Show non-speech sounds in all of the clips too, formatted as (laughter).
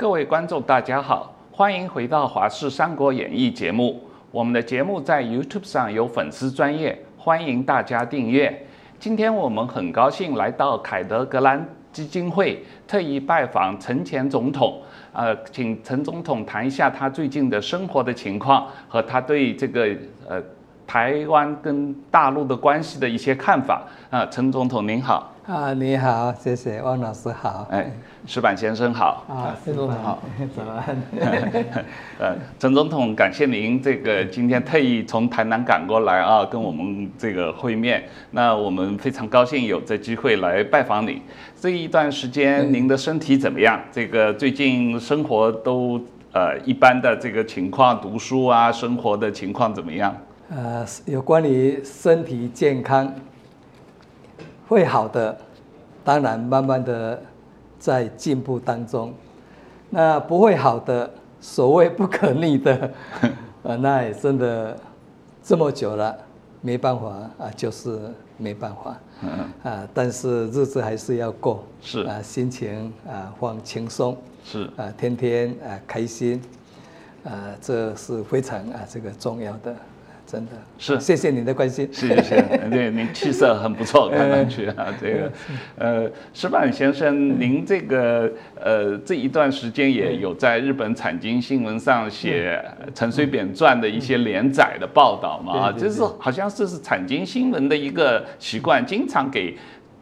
各位观众，大家好，欢迎回到《华视三国演义》节目。我们的节目在 YouTube 上有粉丝专业，欢迎大家订阅。今天我们很高兴来到凯德格兰基金会，特意拜访陈前总统。呃，请陈总统谈一下他最近的生活的情况和他对这个呃台湾跟大陆的关系的一些看法。啊、呃，陈总统您好。啊，你好，谢谢汪老师好。哎，石板先生好。啊，陈总统好，早安。(laughs) 呃，陈总统，感谢您这个今天特意从台南赶过来啊，跟我们这个会面。那我们非常高兴有这机会来拜访你。这一段时间您的身体怎么样？这个最近生活都呃一般的这个情况，读书啊，生活的情况怎么样？呃，有关于身体健康。会好的，当然慢慢的在进步当中。那不会好的，所谓不可逆的，呃，那也真的这么久了，没办法啊，就是没办法。嗯啊，但是日子还是要过。是啊，心情啊放轻松。是啊，天天啊开心。啊，这是非常啊这个重要的。真的。是，谢谢您的关心。谢谢，对，您气色很不错，(laughs) 看上去啊，这个，呃，石板先生，您这个呃这一段时间也有在日本产经新闻上写陈水扁传的一些连载的报道嘛？啊，就是好像这是产经新闻的一个习惯，经常给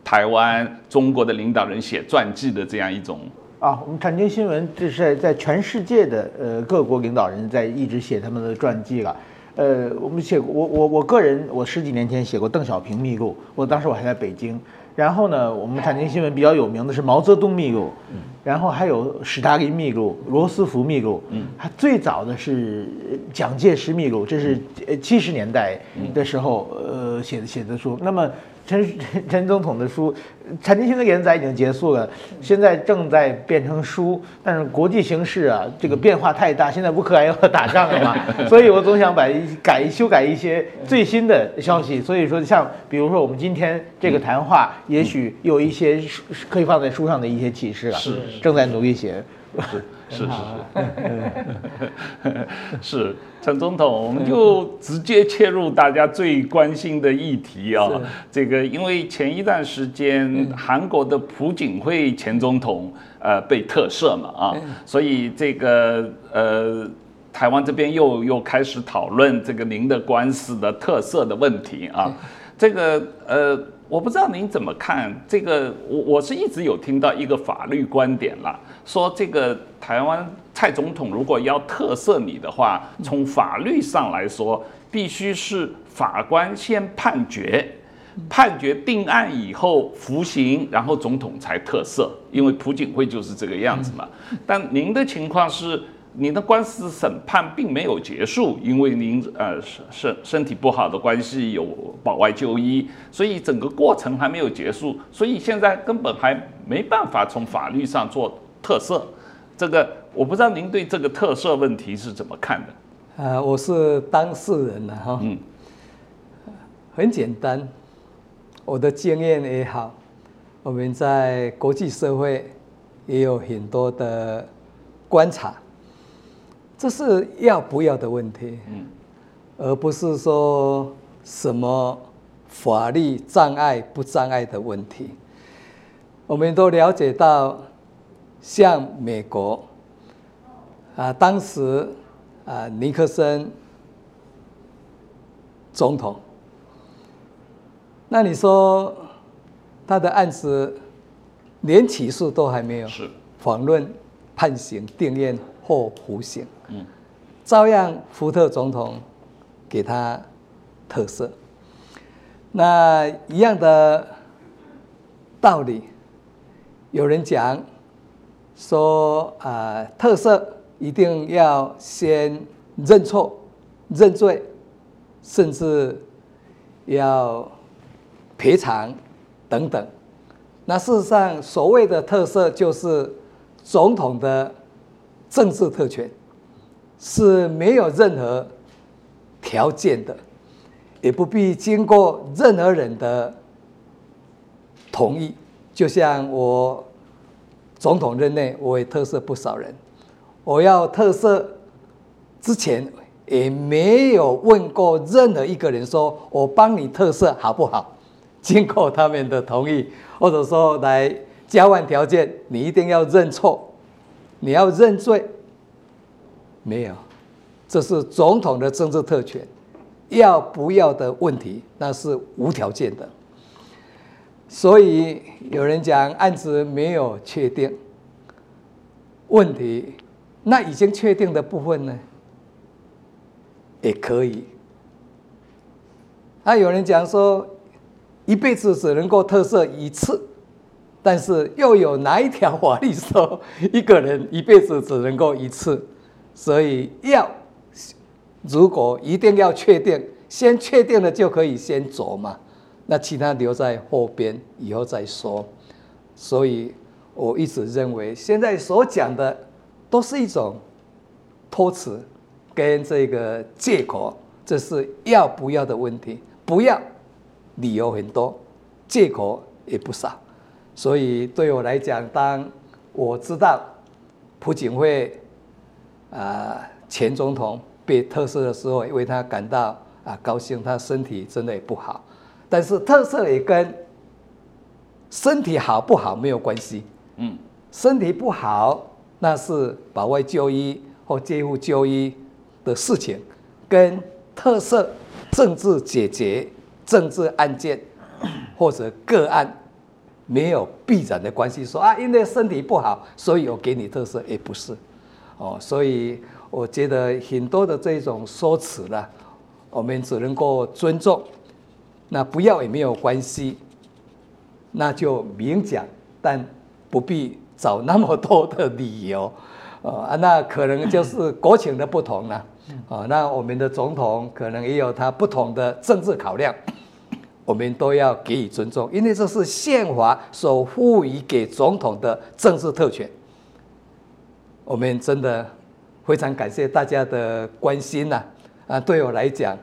台湾中国的领导人写传记的这样一种。啊，我们产经新闻这是在在全世界的呃各国领导人在一直写他们的传记了。呃，我们写过，我我我个人，我十几年前写过邓小平秘录，我当时我还在北京。然后呢，我们产经新闻比较有名的是毛泽东秘录，然后还有史达林秘录、罗斯福秘录，嗯，还最早的是蒋介石秘录，这是呃七十年代的时候呃写的写的书。那么。陈 (laughs) 陈总统的书，陈经新的连载已经结束了，现在正在变成书，但是国际形势啊，这个变化太大，现在乌克兰要打仗了嘛，(laughs) 所以我总想把改修改一些最新的消息，所以说像比如说我们今天这个谈话，也许有一些可以放在书上的一些启示了，是正在努力写。是是是，是是 (laughs) 陈总统，我们就直接切入大家最关心的议题啊。这个因为前一段时间韩国的朴槿惠前总统呃被特赦嘛啊，所以这个呃台湾这边又又开始讨论这个您的官司的特赦的问题啊。这个呃我不知道您怎么看这个，我我是一直有听到一个法律观点啦。说这个台湾蔡总统如果要特赦你的话，从法律上来说，必须是法官先判决，判决定案以后服刑，然后总统才特赦。因为朴槿惠就是这个样子嘛。但您的情况是，您的官司审判并没有结束，因为您呃身身体不好的关系有保外就医，所以整个过程还没有结束，所以现在根本还没办法从法律上做。特色，这个我不知道您对这个特色问题是怎么看的？啊，我是当事人了哈。嗯，很简单，我的经验也好，我们在国际社会也有很多的观察，这是要不要的问题，嗯，而不是说什么法律障碍不障碍的问题。我们都了解到。像美国啊，当时啊，尼克森总统，那你说他的案子连起诉都还没有，是。遑论判刑、定谳或服刑，嗯，照样福特总统给他特赦，那一样的道理，有人讲。说啊、呃，特赦一定要先认错、认罪，甚至要赔偿等等。那事实上，所谓的特赦就是总统的政治特权，是没有任何条件的，也不必经过任何人的同意。就像我。总统任内，我也特赦不少人，我要特赦之前也没有问过任何一个人说我帮你特赦好不好？经过他们的同意，或者说来交换条件，你一定要认错，你要认罪，没有，这是总统的政治特权，要不要的问题，那是无条件的。所以有人讲案子没有确定，问题，那已经确定的部分呢，也可以。那有人讲说，一辈子只能够特赦一次，但是又有哪一条法律说一个人一辈子只能够一次？所以要如果一定要确定，先确定了就可以先走嘛。那其他留在后边，以后再说。所以我一直认为，现在所讲的都是一种托词跟这个借口，这是要不要的问题。不要，理由很多，借口也不少。所以对我来讲，当我知道朴槿惠啊前总统被特赦的时候，为他感到啊高兴，他身体真的也不好。但是特色也跟身体好不好没有关系。嗯，身体不好那是保外就医或介护就医的事情，跟特色政治解决政治案件 (coughs) 或者个案没有必然的关系。说啊，因为身体不好，所以我给你特色，也不是。哦，所以我觉得很多的这种说辞呢，我们只能够尊重。那不要也没有关系，那就明讲，但不必找那么多的理由，啊，那可能就是国情的不同了，啊，那我们的总统可能也有他不同的政治考量，我们都要给予尊重，因为这是宪法所赋予给总统的政治特权。我们真的非常感谢大家的关心呐，啊，对我来讲。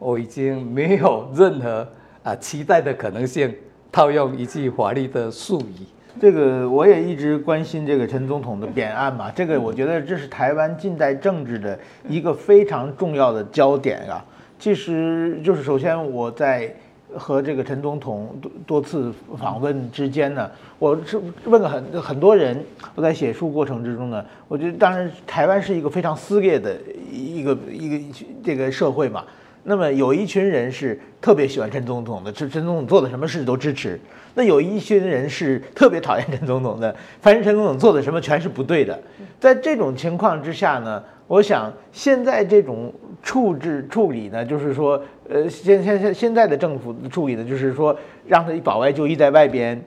我已经没有任何啊期待的可能性。套用一句华丽的术语，这个我也一直关心这个陈总统的扁案嘛。(laughs) 这个我觉得这是台湾近代政治的一个非常重要的焦点啊。其实就是首先我在和这个陈总统多多次访问之间呢，我是问了很很多人。我在写书过程之中呢，我觉得当然台湾是一个非常撕裂的一个一个这个社会嘛。那么有一群人是特别喜欢陈总统的，陈陈总统做的什么事都支持；那有一群人是特别讨厌陈总统的，反正陈总统做的什么全是不对的。在这种情况之下呢，我想现在这种处置处理呢，就是说，呃，现现现现在的政府处理的就是说，让他保外就医在外边，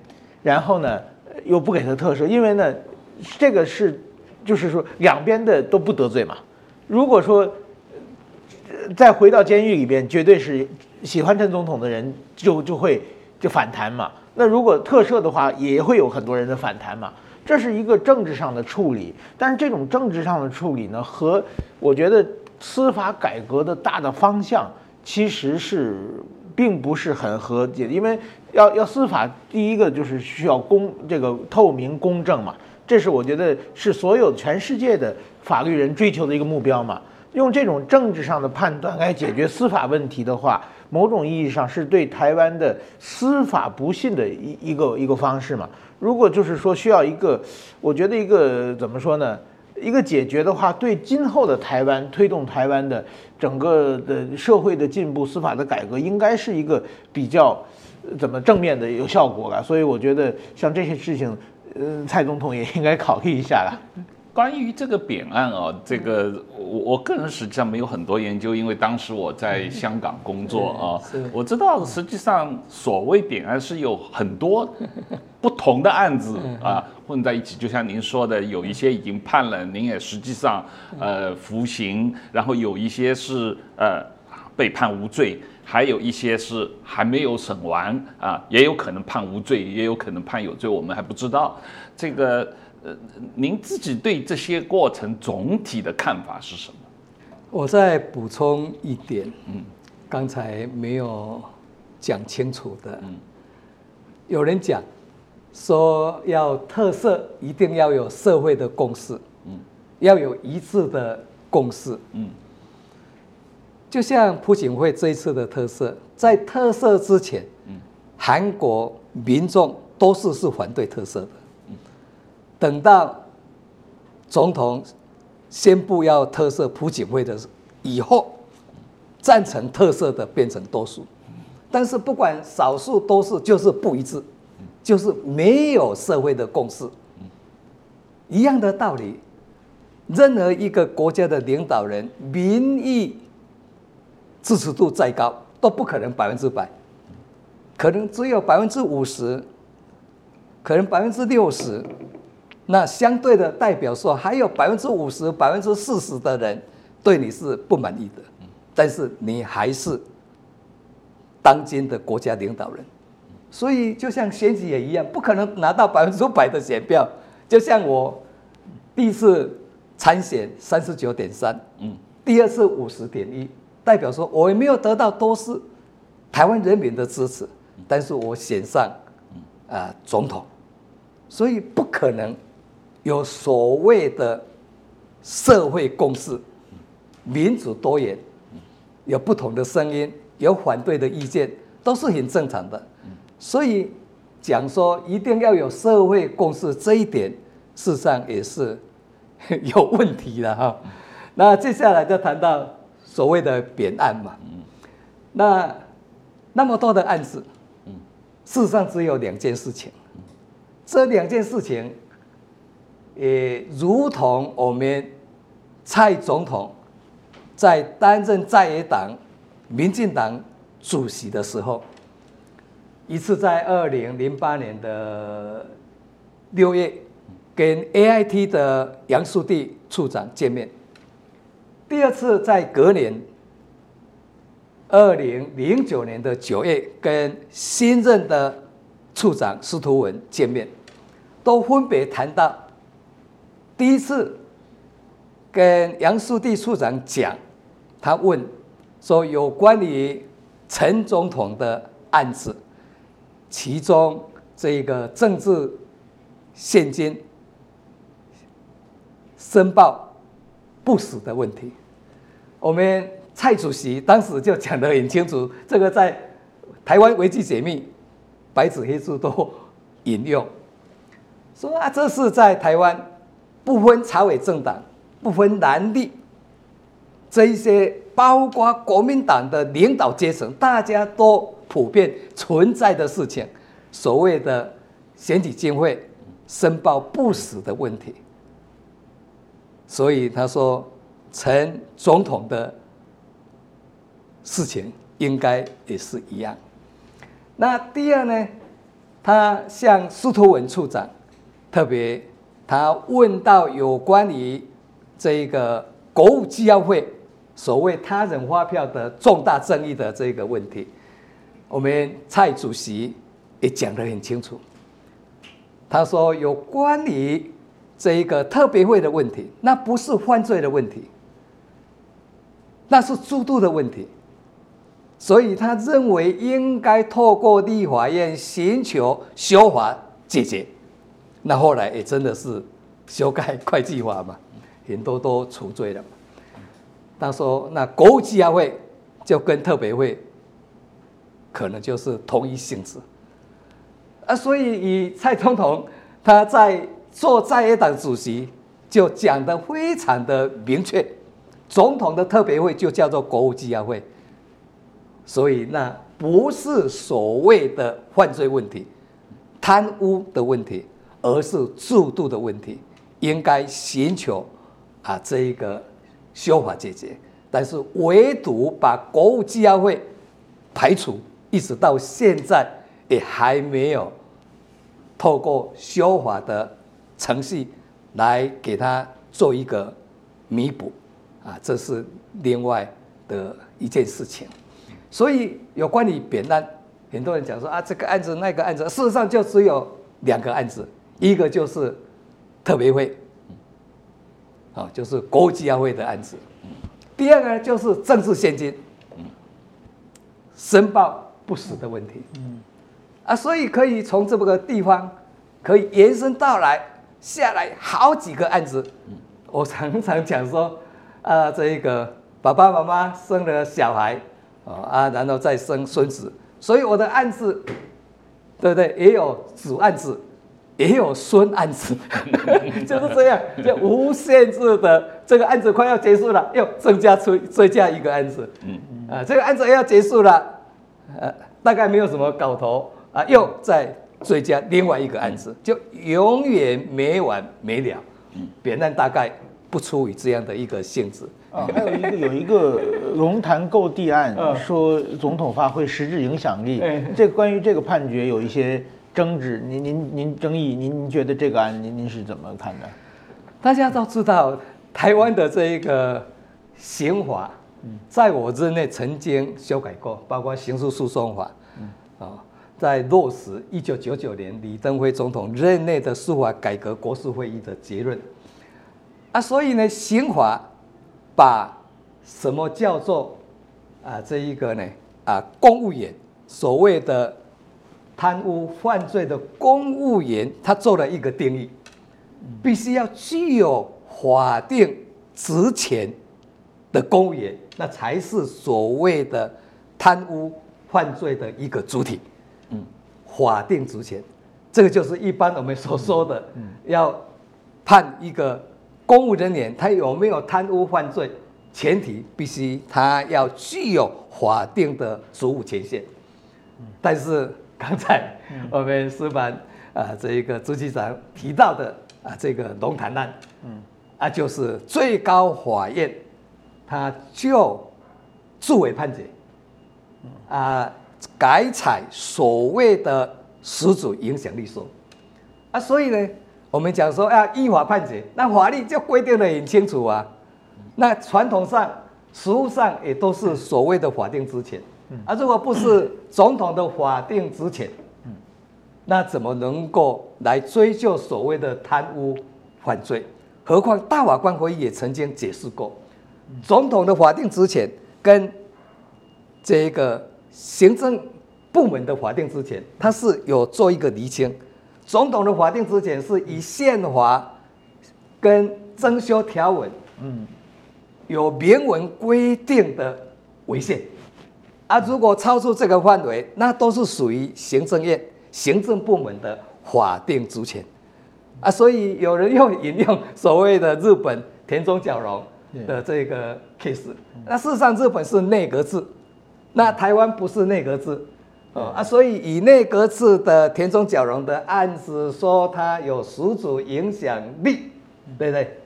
然后呢又不给他特赦，因为呢，这个是就是说两边的都不得罪嘛。如果说再回到监狱里边，绝对是喜欢陈总统的人就就会就反弹嘛。那如果特赦的话，也会有很多人的反弹嘛。这是一个政治上的处理，但是这种政治上的处理呢，和我觉得司法改革的大的方向其实是并不是很和解。因为要要司法，第一个就是需要公这个透明公正嘛，这是我觉得是所有全世界的法律人追求的一个目标嘛。用这种政治上的判断来解决司法问题的话，某种意义上是对台湾的司法不信的一一个一个方式嘛。如果就是说需要一个，我觉得一个怎么说呢？一个解决的话，对今后的台湾推动台湾的整个的社会的进步、司法的改革，应该是一个比较怎么正面的有效果了。所以我觉得像这些事情，嗯，蔡总统也应该考虑一下了。关于这个扁案啊，这个我我个人实际上没有很多研究，因为当时我在香港工作啊，(laughs) 我知道实际上所谓扁案是有很多不同的案子啊混在一起，就像您说的，有一些已经判了，您也实际上呃服刑，然后有一些是呃被判无罪，还有一些是还没有审完啊，也有可能判无罪，也有可能判有罪，我们还不知道。这个。呃，您自己对这些过程总体的看法是什么？我再补充一点，嗯，刚才没有讲清楚的，嗯，有人讲说要特色，一定要有社会的共识，嗯，要有一致的共识。嗯，就像朴槿惠这一次的特色，在特色之前，嗯，韩国民众都是是反对特色的。等到总统宣布要特赦朴槿惠的以后，赞成特赦的变成多数。但是不管少数多数，就是不一致，就是没有社会的共识。一样的道理，任何一个国家的领导人，民意支持度再高，都不可能百分之百，可能只有百分之五十，可能百分之六十。那相对的代表说，还有百分之五十、百分之四十的人对你是不满意的，但是你还是。当今的国家领导人，所以就像选举也一样，不可能拿到百分之百的选票。就像我第一次参选三十九点三，嗯，第二次五十点一，代表说我也没有得到都是台湾人民的支持，但是我选上啊、呃、总统，所以不可能有所谓的社会共识，民主多元，有不同的声音。有反对的意见都是很正常的，所以讲说一定要有社会共识这一点，事实上也是 (laughs) 有问题的哈。那接下来就谈到所谓的扁案嘛，那那么多的案子，事实上只有两件事情，这两件事情也如同我们蔡总统在担任在野党。民进党主席的时候，一次在二零零八年的六月，跟 AIT 的杨素娣处长见面；第二次在隔年，二零零九年的九月，跟新任的处长司徒文见面，都分别谈到第一次跟杨树地处长讲，他问。说有关于陈总统的案子，其中这个政治献金申报不死的问题，我们蔡主席当时就讲得很清楚，这个在台湾维基解密，白纸黑字都引用，说啊，这是在台湾不分朝野政党、不分蓝绿这一些。包括国民党的领导阶层，大家都普遍存在的事情，所谓的选举经费申报不实的问题。所以他说，陈总统的事情应该也是一样。那第二呢，他向司徒文处长，特别他问到有关于这个国务机要会。所谓他人发票的重大争议的这个问题，我们蔡主席也讲得很清楚。他说有关于这一个特别会的问题，那不是犯罪的问题，那是制度的问题。所以他认为应该透过立法院寻求修法解决。那后来也真的是修改会计法嘛，很多都除罪了。他说：“那国务机要费就跟特别会可能就是同一性质啊，所以以蔡总统他在做在野党主席就讲得非常的明确，总统的特别会就叫做国务机要费，所以那不是所谓的犯罪问题、贪污的问题，而是制度的问题，应该寻求啊这一个。”修法解决，但是唯独把国务机要费排除，一直到现在也还没有透过修法的程序来给他做一个弥补，啊，这是另外的一件事情。所以有关于扁案，很多人讲说啊，这个案子那个案子，事实上就只有两个案子，一个就是特别会。啊，就是国务机要费的案子。第二个呢，就是政治现金，申报不实的问题。啊，所以可以从这么个地方可以延伸到来下来好几个案子。我常常讲说，啊，这一个爸爸妈妈生了小孩，啊，然后再生孙子，所以我的案子，对不对？也有子案子，也有孙案子，(laughs) 就是这样，就无限制的。这个案子快要结束了，又增加出追加一个案子，嗯嗯，啊，这个案子要结束了，呃，大概没有什么搞头，啊，又再追加另外一个案子，就永远没完没了。嗯，扁担大概不出于这样的一个性质。啊，还有一个有一个龙潭购地案，说总统发挥实质影响力。这关于这个判决有一些争执，您您您争议，您您觉得这个案您您是怎么看的？大家都知道，台湾的这一个刑法，在我任内曾经修改过，包括刑事诉讼法，啊，在落实一九九九年李登辉总统任内的司法改革国是会议的结论。啊，所以呢，刑法。把什么叫做啊这一个呢啊公务员所谓的贪污犯罪的公务员，他做了一个定义，必须要具有法定职权的公务员，那才是所谓的贪污犯罪的一个主体。嗯，法定职权，这个就是一般我们所说的，要判一个。公务人员他有没有贪污犯罪？前提必须他要具有法定的职务权限。但是刚才我们司法啊这一个朱局长提到的啊这个龙潭案，嗯啊就是最高法院他就作为判决，啊改采所谓的实质影响力说啊，所以呢。我们讲说要依法判决，那法律就规定的很清楚啊。那传统上、实务上也都是所谓的法定职权。啊，如果不是总统的法定职权，那怎么能够来追究所谓的贪污犯罪？何况大法官会议也曾经解释过，总统的法定职权跟这个行政部门的法定职权，它是有做一个厘清。总统的法定职权是以宪法跟征修条文，嗯，有明文规定的为限，啊，如果超出这个范围，那都是属于行政院行政部门的法定职权，啊，所以有人用引用所谓的日本田中角荣的这个 case，那事实上日本是内阁制，那台湾不是内阁制。哦啊，所以以内阁制的田中角荣的案子说他有十足影响力，对不对？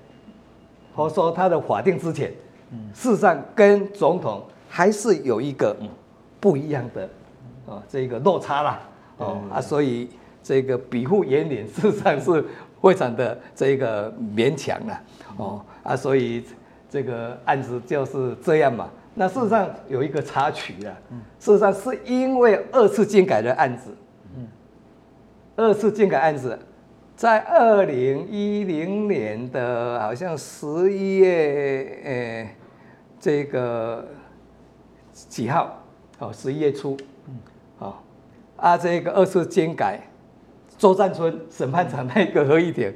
或说他的法定职权，事实上跟总统还是有一个不一样的啊，这个落差啦。哦啊，所以这个比护严脸事实上是非常的这个勉强了。哦啊，所以这个案子就是这样嘛。那事实上有一个插曲啊，事实上是因为二次金改的案子，嗯二次金改案子，在二零一零年的好像十一月，诶，这个几号？哦，十一月初，好，啊，这个二次监改，周占春审判长那个合议庭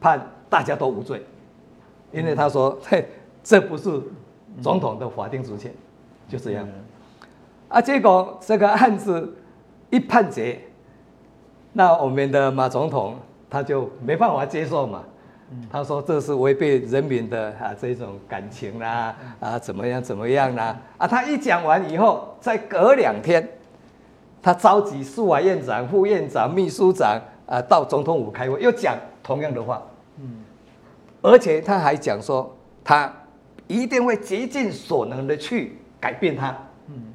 判大家都无罪，因为他说，嘿，这不是。总统的法定职权就这样，啊，结果这个案子一判决，那我们的马总统他就没办法接受嘛，他说这是违背人民的啊这种感情啦，啊怎么样怎么样啦，啊他一讲完以后，再隔两天，他召集司法院长、副院长、秘书长啊到总统府开会，又讲同样的话，而且他还讲说他。一定会竭尽所能的去改变他，嗯，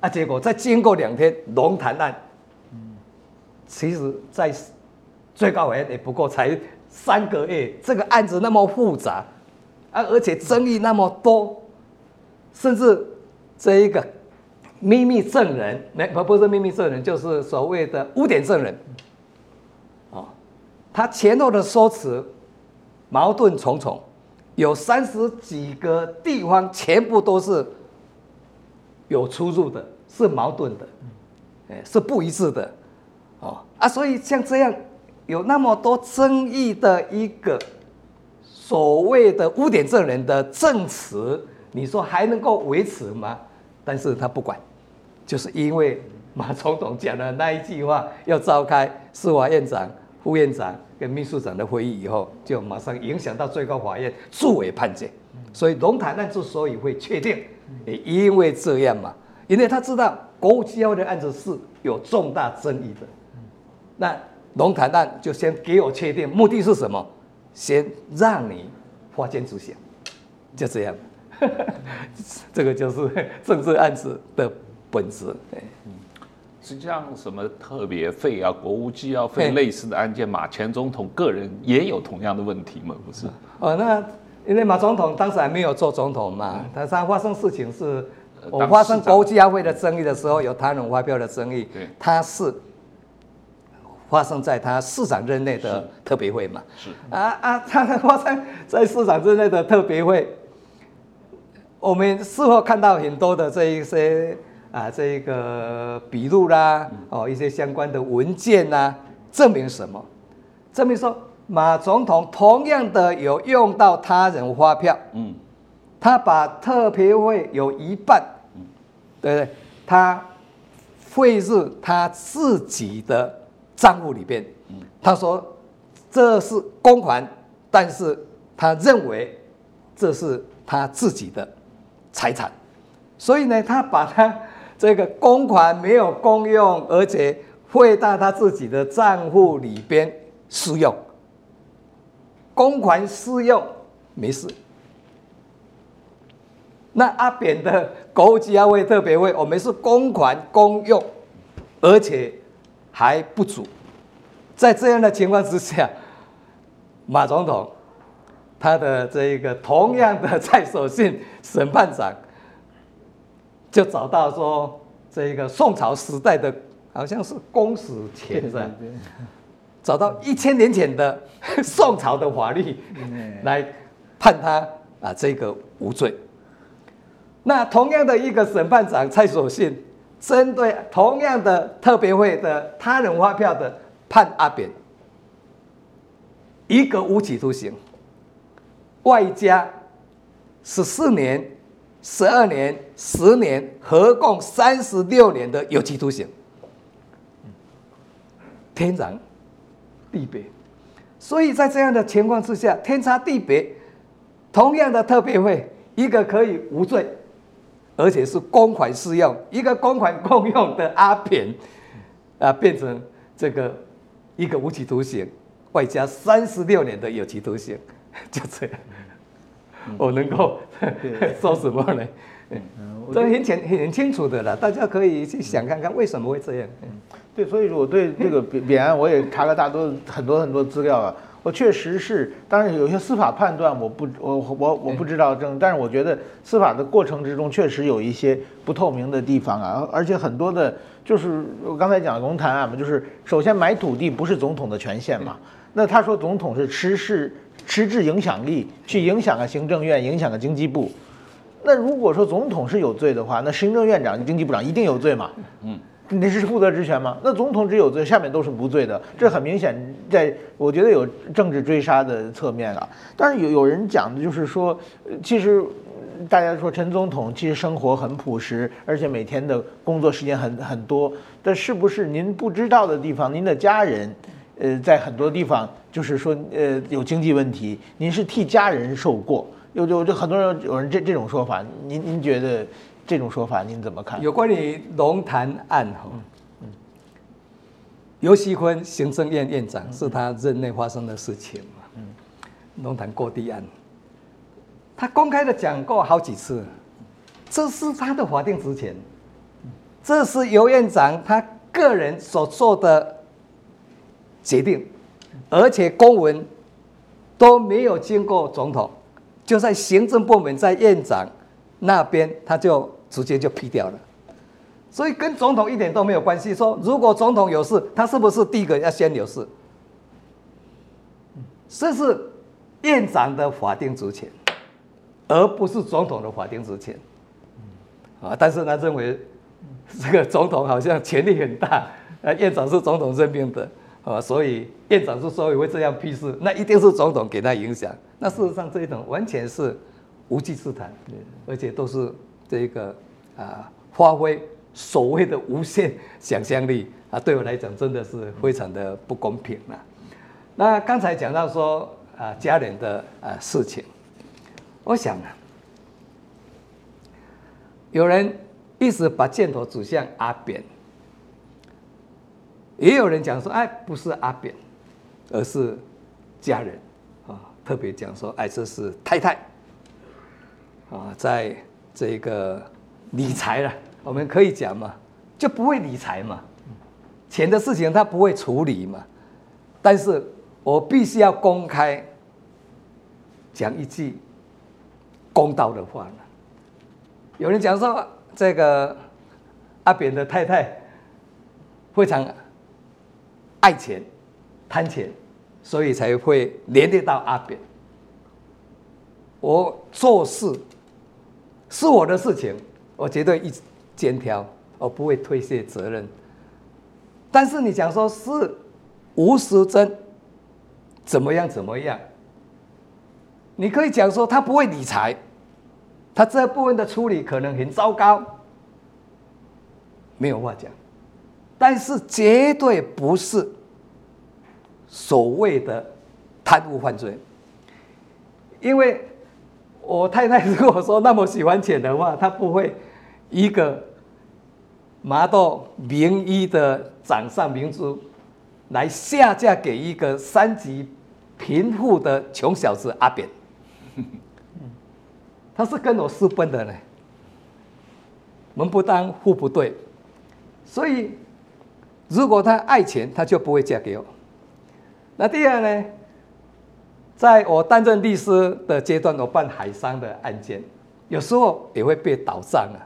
啊，结果再经过两天龙潭案，嗯，其实，在最高法院也不过才三个月，这个案子那么复杂，啊，而且争议那么多，甚至这一个秘密证人，没不不是秘密证人，就是所谓的污点证人，啊，他前后的说辞矛盾重重。有三十几个地方全部都是有出入的，是矛盾的，哎，是不一致的，哦啊，所以像这样有那么多争议的一个所谓的污点证人的证词，你说还能够维持吗？但是他不管，就是因为马总统讲的那一句话，要召开司法院长、副院长跟秘书长的会议以后，就马上影响到最高法院作为判决。所以龙潭案之所以会确定，也因为这样嘛，因为他知道国务机要的案子是有重大争议的，那龙潭案就先给我确定，目的是什么？先让你发签执行，就这样。(laughs) 这个就是 (laughs) 政治案子的本质。嗯，实际上什么特别费啊，国务机要费类似的案件，马前总统个人也有同样的问题吗？不是？哦，那因为马总统当时还没有做总统嘛，但是他发生事情是，我发生国务机要费的争议的时候，有他人发票的争议，他是发生在他市长任内的特别会嘛？是啊啊，(laughs) 他发生在市长任内的特别会。我们事后看到很多的这一些啊，这一个笔录啦，哦，一些相关的文件呐、啊，证明什么？证明说马总统同样的有用到他人发票，嗯，他把特别会有一半，嗯，对不对？他会是他自己的账户里边，他说这是公款，但是他认为这是他自己的。财产，所以呢，他把他这个公款没有公用，而且汇到他自己的账户里边私用。公款私用没事。那阿扁的国务机要费特别会，我们是公款公用，而且还不足。在这样的情况之下，(laughs) 马总统。他的这一个同样的蔡守信审判长，(laughs) 就找到说，这一个宋朝时代的，好像是公史前是吧？找到一千年前的 (laughs) 宋朝的法律来判他啊这个无罪。那同样的一个审判长蔡守信，针对同样的特别会的他人发票的判阿扁，一个无期徒刑。外加十四年、十二年、十年，合共三十六年的有期徒刑，天壤地别。所以在这样的情况之下，天差地别。同样的特别会，一个可以无罪，而且是公款私用；一个公款共用的阿扁，啊，变成这个一个无期徒刑，外加三十六年的有期徒刑。(laughs) 就这样，我能够说什么呢？这很清很清楚的了，大家可以去想看看为什么会这样。对，所以我对这个扁扁案我也查了大多很多很多资料啊。我确实是，当然有些司法判断我不我我我不知道正，但是我觉得司法的过程之中确实有一些不透明的地方啊，而且很多的，就是我刚才讲的龙潭案嘛，就是首先买土地不是总统的权限嘛，那他说总统是持势。实质影响力去影响个行政院，影响个经济部。那如果说总统是有罪的话，那行政院长、经济部长一定有罪嘛？嗯，那是负责职权吗？那总统只有罪，下面都是无罪的。这很明显，在我觉得有政治追杀的侧面啊。但是有有人讲的就是说，其实大家说陈总统其实生活很朴实，而且每天的工作时间很很多。但是不是您不知道的地方？您的家人？呃，在很多地方，就是说，呃，有经济问题，您是替家人受过，有有就很多人有人这这种说法，您您觉得这种说法您怎么看？有关于龙潭案哈，嗯，游锡堃行政院院长是他任内发生的事情嘛，嗯，龙潭过地案，他公开的讲过好几次，这是他的法定职权，这是尤院长他个人所做的。决定，而且公文都没有经过总统，就在行政部门在院长那边，他就直接就批掉了，所以跟总统一点都没有关系。说如果总统有事，他是不是第一个要先有事？这是院长的法定职权，而不是总统的法定职权。啊，但是他认为这个总统好像权力很大，呃，院长是总统任命的。啊，所以院长之所以会这样批示，那一定是总统给他影响。那事实上这一种完全是无稽之谈，而且都是这个啊发挥所谓的无限想象力啊，对我来讲真的是非常的不公平了。那刚才讲到说啊家人的啊事情，我想啊，有人一直把箭头指向阿扁，也有人讲说，哎，不是阿扁，而是家人啊，特别讲说，哎，这是太太啊，在这个理财了，我们可以讲嘛，就不会理财嘛，钱的事情他不会处理嘛，但是。我必须要公开讲一句公道的话了。有人讲说，这个阿扁的太太非常爱钱、贪钱，所以才会连累到阿扁。我做事是我的事情，我绝对一肩挑，我不会推卸责任。但是你讲说是吴石珍。怎么样？怎么样？你可以讲说他不会理财，他这部分的处理可能很糟糕，没有话讲。但是绝对不是所谓的贪污犯罪，因为我太太如果说那么喜欢钱的话，她不会一个拿到名医的掌上明珠来下嫁给一个三级。贫富的穷小子阿扁，他是跟我私奔的呢。门不当户不对，所以如果他爱钱，他就不会嫁给我。那第二呢，在我担任律师的阶段，我办海商的案件，有时候也会被倒账啊。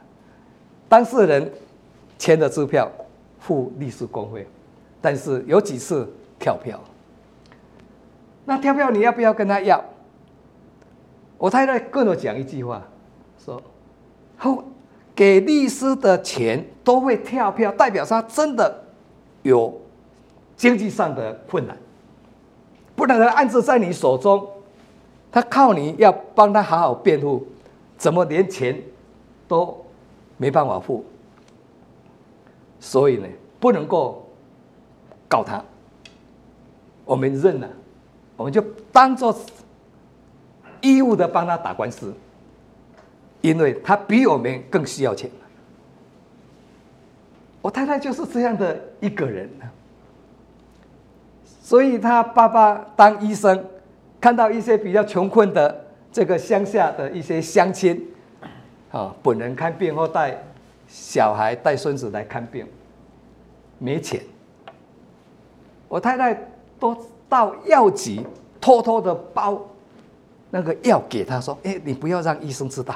当事人签的支票付律师公会，但是有几次跳票。那跳票你要不要跟他要？我太太跟我讲一句话，说：“后给律师的钱都会跳票，代表他真的有经济上的困难，不然他案子在你手中，他靠你要帮他好好辩护，怎么连钱都没办法付？所以呢，不能够告他，我们认了。”我们就当做义务的帮他打官司，因为他比我们更需要钱。我太太就是这样的一个人，所以他爸爸当医生，看到一些比较穷困的这个乡下的一些乡亲，啊，本人看病或带小孩带孙子来看病，没钱，我太太都。到药局偷偷的包那个药给他，说：“哎，你不要让医生知道，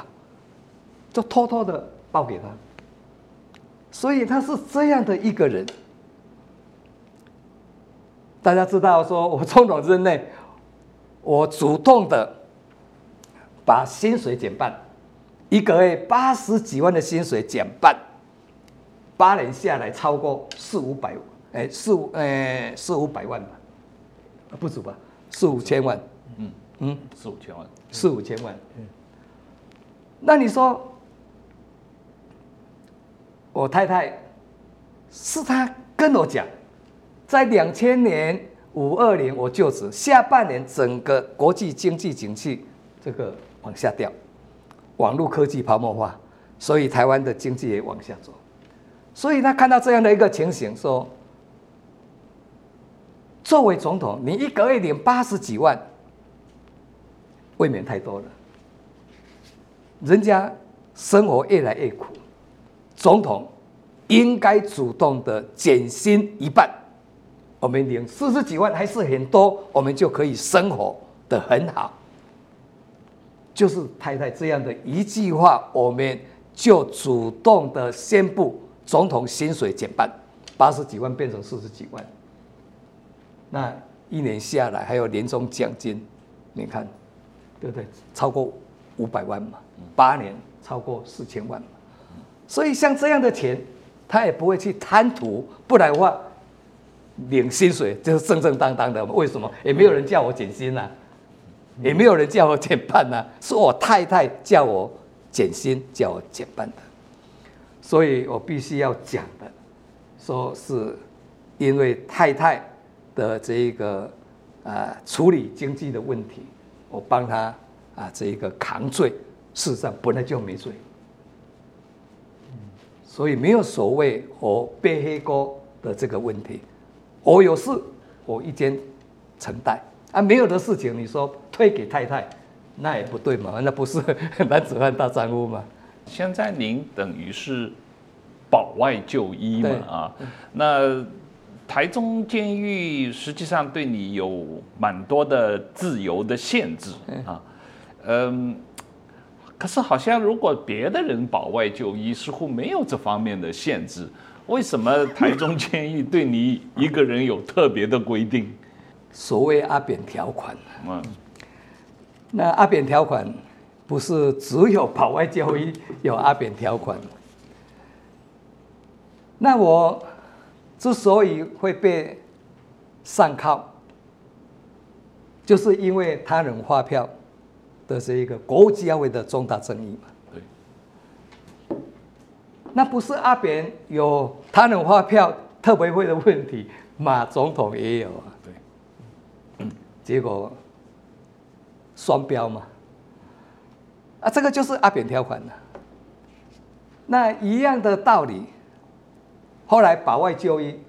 就偷偷的包给他。”所以他是这样的一个人。大家知道，说我总统任内，我主动的把薪水减半，一个月八十几万的薪水减半，八年下来超过四五百，哎，四五，哎，四五百万吧。不止吧，四五千万，嗯嗯，四五千万，四五千万，嗯。那你说，我太太是她跟我讲，在两千年五二年我就职，下半年整个国际经济景气这个往下掉，网络科技泡沫化，所以台湾的经济也往下走，所以他看到这样的一个情形，说。作为总统，你一个月领八十几万，未免太多了。人家生活越来越苦，总统应该主动的减薪一半。我们领四十几万还是很多，我们就可以生活的很好。就是太太这样的一句话，我们就主动的宣布总统薪水减半，八十几万变成四十几万。那一年下来还有年终奖金，你看，对不对？超过五百万嘛，八年超过四千万嘛。所以像这样的钱，他也不会去贪图，不然的话，领薪水就是正正当当的。为什么？也没有人叫我减薪呐、啊，也没有人叫我减半呐、啊，是我太太叫我减薪，叫我减半的。所以我必须要讲的，说是因为太太的这一个啊处理经济的问题，我帮他啊这一个扛罪，事实上本来就没罪。所以没有所谓我背黑锅的这个问题，我有事我一肩承担啊，没有的事情你说推给太太，那也不对嘛，(laughs) 那不是男子汉大丈夫嘛？现在您等于是保外就医嘛啊，那台中监狱实际上对你有蛮多的自由的限制啊，嗯。可是好像如果别的人保外就医，似乎没有这方面的限制。为什么台中监狱对你一个人有特别的规定？所谓阿扁条款。嗯，那阿扁条款不是只有保外就医有阿扁条款。那我之所以会被上铐，就是因为他人发票。的是一个国家为的重大争议嘛？对，那不是阿扁有他人发票特别会的问题，马总统也有啊。对，嗯，结果双标嘛。啊，这个就是阿扁条款了。那一样的道理，后来保外就医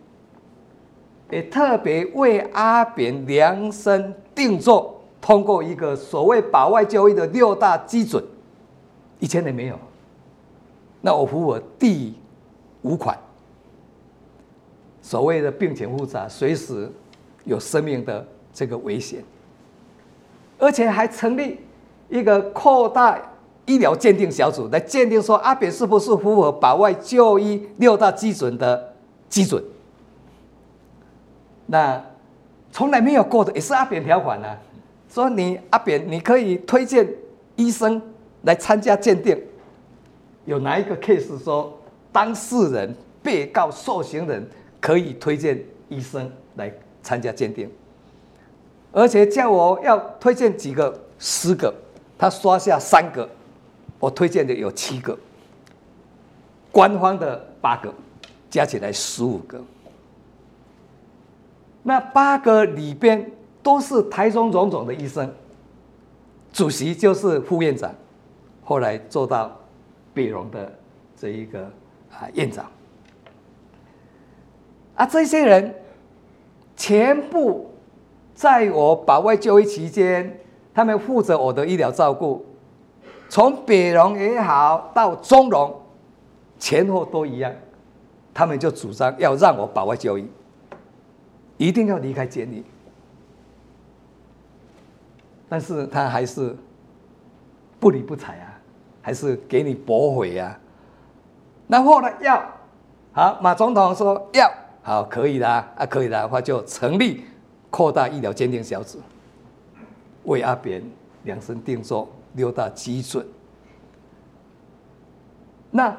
也特别为阿扁量身定做。通过一个所谓保外就医的六大基准，以前也没有。那我符合第五款，所谓的病情复杂，随时有生命的这个危险，而且还成立一个扩大医疗鉴定小组来鉴定说阿扁是不是符合保外就医六大基准的基准。那从来没有过的，也是阿扁条款啊。说你阿扁，你可以推荐医生来参加鉴定。有哪一个 case 说当事人、被告、受刑人可以推荐医生来参加鉴定？而且叫我要推荐几个，十个，他刷下三个，我推荐的有七个，官方的八个，加起来十五个。那八个里边。都是台中荣总的医生，主席就是副院长，后来做到北荣的这一个啊院长，啊这些人全部在我保外就医期间，他们负责我的医疗照顾，从北荣也好到中荣，前后都一样，他们就主张要让我保外就医，一定要离开监狱。但是他还是不理不睬啊，还是给你驳回啊。那后来要好，马总统说要好，可以的啊，可以的话就成立扩大医疗鉴定小组，为阿扁量身定做六大基准。那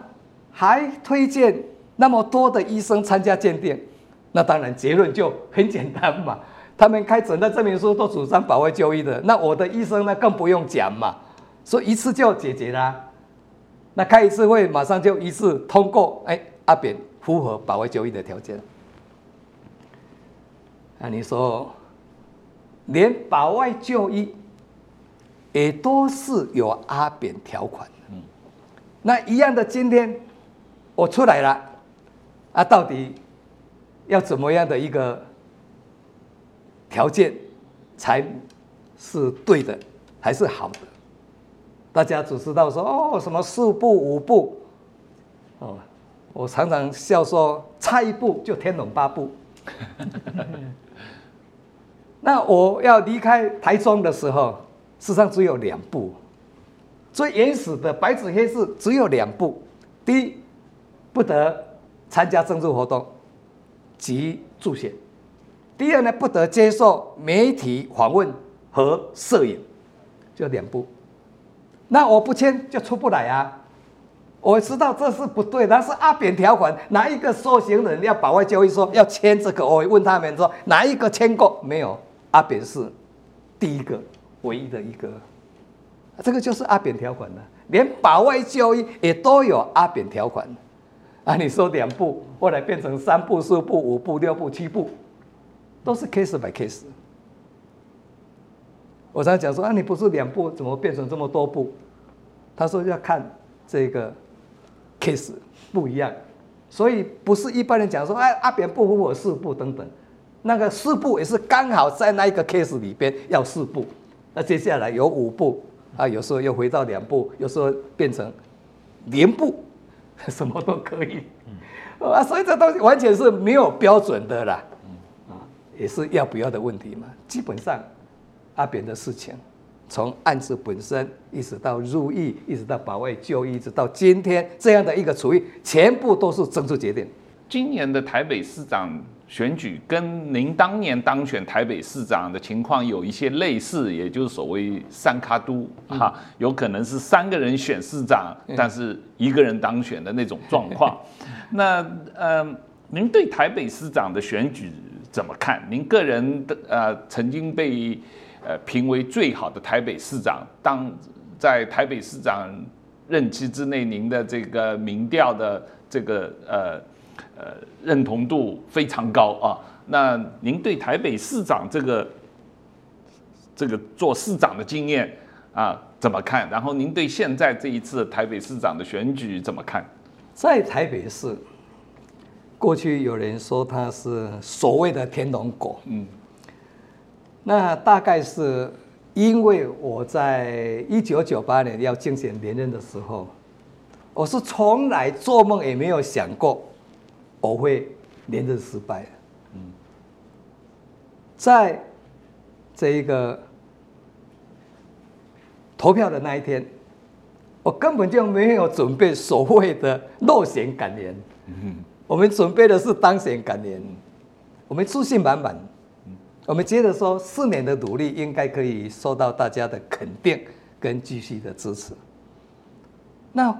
还推荐那么多的医生参加鉴定，那当然结论就很简单嘛。他们开诊断证明书都主张保外就医的，那我的医生呢更不用讲嘛，所以一次就解决了。那开一次会马上就一次通过，哎，阿扁符合保外就医的条件。那你说，连保外就医也都是有阿扁条款的，嗯，那一样的今天我出来了，啊，到底要怎么样的一个？条件才是对的，还是好的？大家只知道说哦，什么四不五不，哦，我常常笑说差一步就天龙八部。(laughs) 那我要离开台中的时候，世上只有两步，最原始的白纸黑字只有两步：第一，不得参加政治活动及助选。第二呢，不得接受媒体访问和摄影，就两步。那我不签就出不来啊。我知道这是不对，但是阿扁条款，哪一个受刑人要保外就医说要签这个？我问他们说哪一个签过？没有，阿扁是第一个、唯一的一个。这个就是阿扁条款了，连保外就医也都有阿扁条款。啊，你说两步，后来变成三步、四步、五步、六步、七步，都是 case by case。我常讲说啊，你不是两部，怎么变成这么多部？他说要看这个。case 不一样，所以不是一般人讲说，哎，阿扁不符合四部等等，那个四部也是刚好在那一个 case 里边要四部，那接下来有五部啊，有时候又回到两部，有时候变成连部，(laughs) 什么都可以，啊，所以这东西完全是没有标准的啦，啊，也是要不要的问题嘛，基本上阿扁的事情。从案子本身，一直到入狱，一直到保外就医，一直到今天这样的一个处遇，全部都是政治决定。今年的台北市长选举跟您当年当选台北市长的情况有一些类似，也就是所谓三卡都哈，有可能是三个人选市长，但是一个人当选的那种状况。那呃，您对台北市长的选举怎么看？您个人的呃曾经被。呃，评为最好的台北市长，当在台北市长任期之内，您的这个民调的这个呃呃认同度非常高啊。那您对台北市长这个这个做市长的经验啊怎么看？然后您对现在这一次台北市长的选举怎么看？在台北市，过去有人说他是所谓的天龙国，嗯。那大概是因为我在一九九八年要竞选连任的时候，我是从来做梦也没有想过我会连任失败。嗯，在这一个投票的那一天，我根本就没有准备所谓的落选感言。嗯，我们准备的是当选感言，我们自信满满。我们觉得说，四年的努力应该可以受到大家的肯定跟继续的支持。那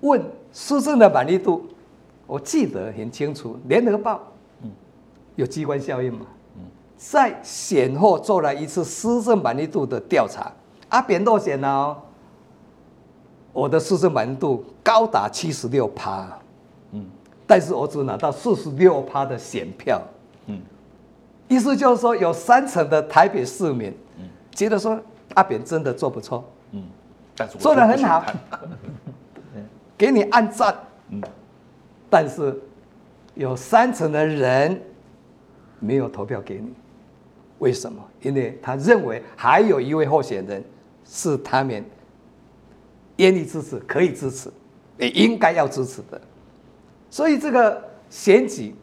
问施政的满意度，我记得很清楚，《联合报》有机关效应嘛，在选后做了一次施政满意度的调查，阿扁落选了哦，我的施政满意度高达七十六趴，嗯，但是我只拿到四十六趴的选票，嗯。意思就是说，有三成的台北市民，觉得说阿扁真的做不错，嗯，做的很好，(laughs) 给你按赞，但是有三成的人没有投票给你，为什么？因为他认为还有一位候选人是他们愿意支持、可以支持、也应该要支持的，所以这个选举。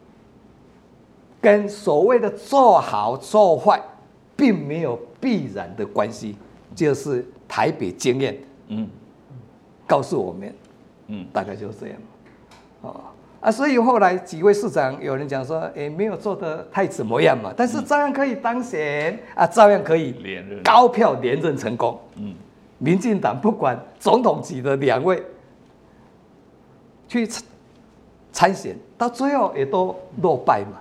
跟所谓的做好做坏，并没有必然的关系，就是台北经验，嗯，告诉我们，嗯，大概就是这样，哦。啊，所以后来几位市长有人讲说，哎，没有做的太怎么样嘛，但是照样可以当选。啊，照样可以连任，高票连任成功，嗯，民进党不管总统级的两位去参选，到最后也都落败嘛。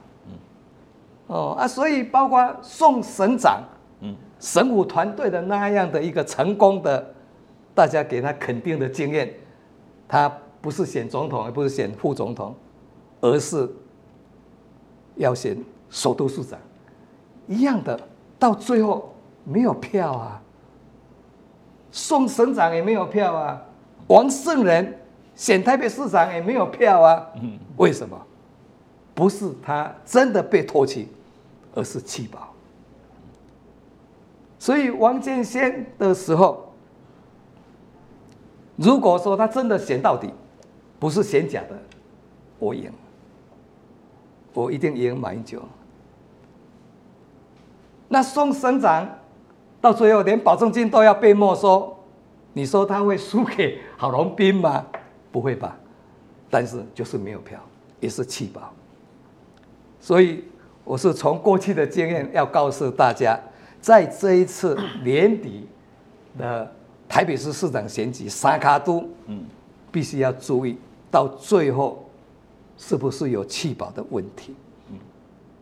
哦啊，所以包括宋省长，嗯，省府团队的那样的一个成功的，大家给他肯定的经验，他不是选总统，也不是选副总统，而是要选首都市长，一样的，到最后没有票啊，宋省长也没有票啊，王胜仁选台北市长也没有票啊，嗯，为什么？不是他真的被唾弃。而是弃保，所以王建先的时候，如果说他真的选到底，不是选假的，我赢，我一定赢马英九。那宋省长到最后连保证金都要被没收，你说他会输给郝龙斌吗？不会吧，但是就是没有票，也是弃保，所以。我是从过去的经验要告诉大家，在这一次年底的台北市市长选举，沙卡都，嗯，必须要注意到最后是不是有弃保的问题。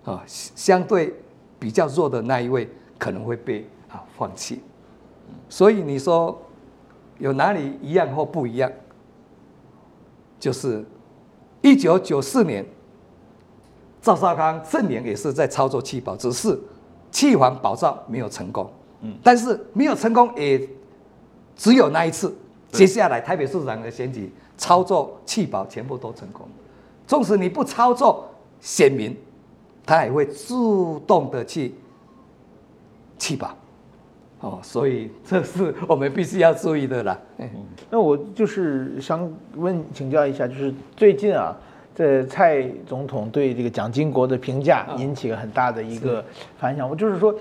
啊，相对比较弱的那一位可能会被啊放弃。所以你说有哪里一样或不一样？就是一九九四年，赵少康证明也是在操作弃保，只是弃环保照没有成功。嗯，但是没有成功也只有那一次。接下来台北市长的选举操作弃保全部都成功。纵使你不操作，选民他也会自动的去弃保。哦，所以这是我们必须要注意的啦。嗯，那我就是想问请教一下，就是最近啊，这蔡总统对这个蒋经国的评价引起了很大的一个反响。我就是说，